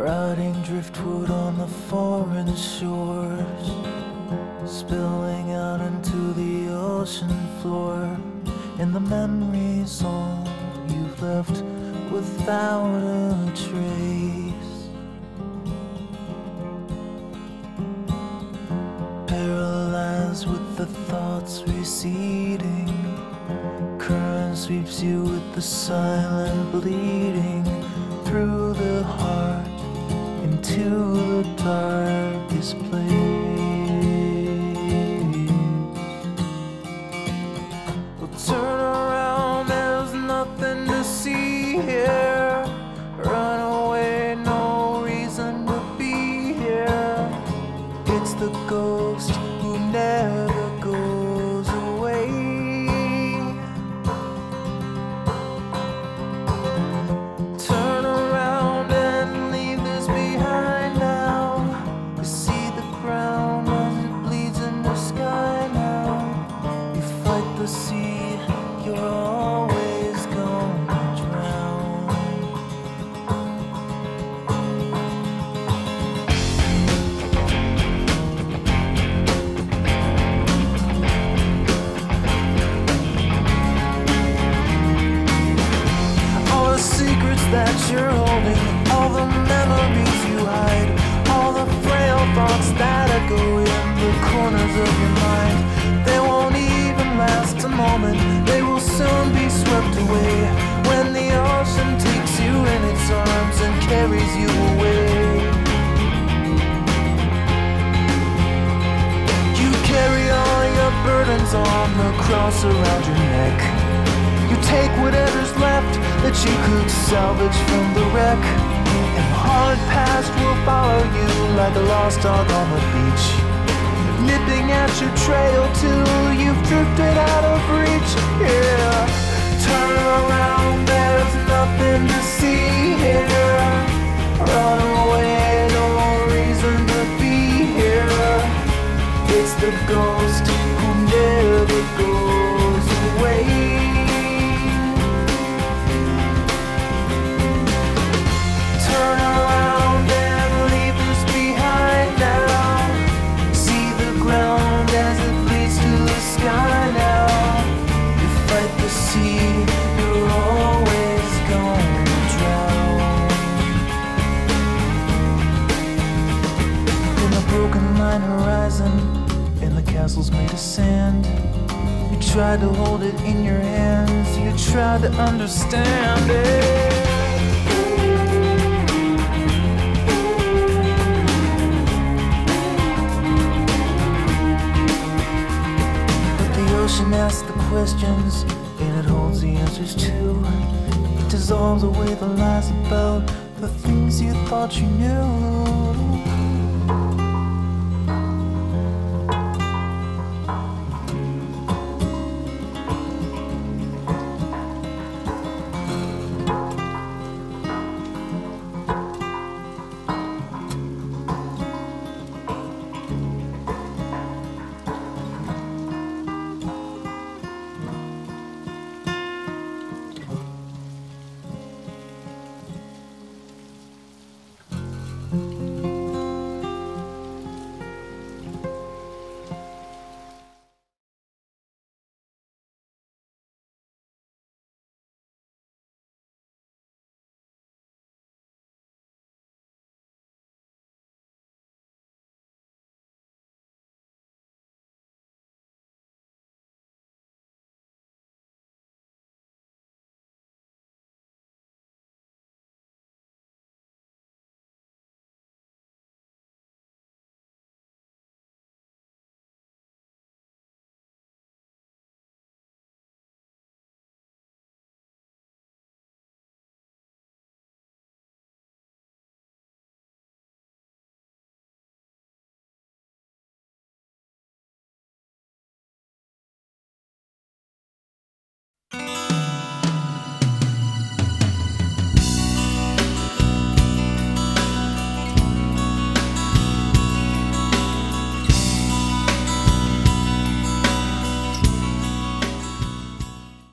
Rotting driftwood on the foreign shores, spilling out into the ocean floor. And the memories all you've left without a trace. Paralyzed with the thoughts receding, current sweeps you with the silent bleeding through the heart into the darkest place. Well, turn around, there's nothing to see here. Run away, no reason to be here. It's the ghost who never on the cross around your neck. You take whatever's left that you could salvage from the wreck. And hard past will follow you like a lost dog on the beach. Nipping at your trail till you've drifted out of reach. Yeah. Turn around, there's nothing to see here. Broken line horizon, and the castles made of sand. You tried to hold it in your hands, you tried to understand it. But the ocean asks the questions, and it holds the answers too. It dissolves away the lies about the things you thought you knew.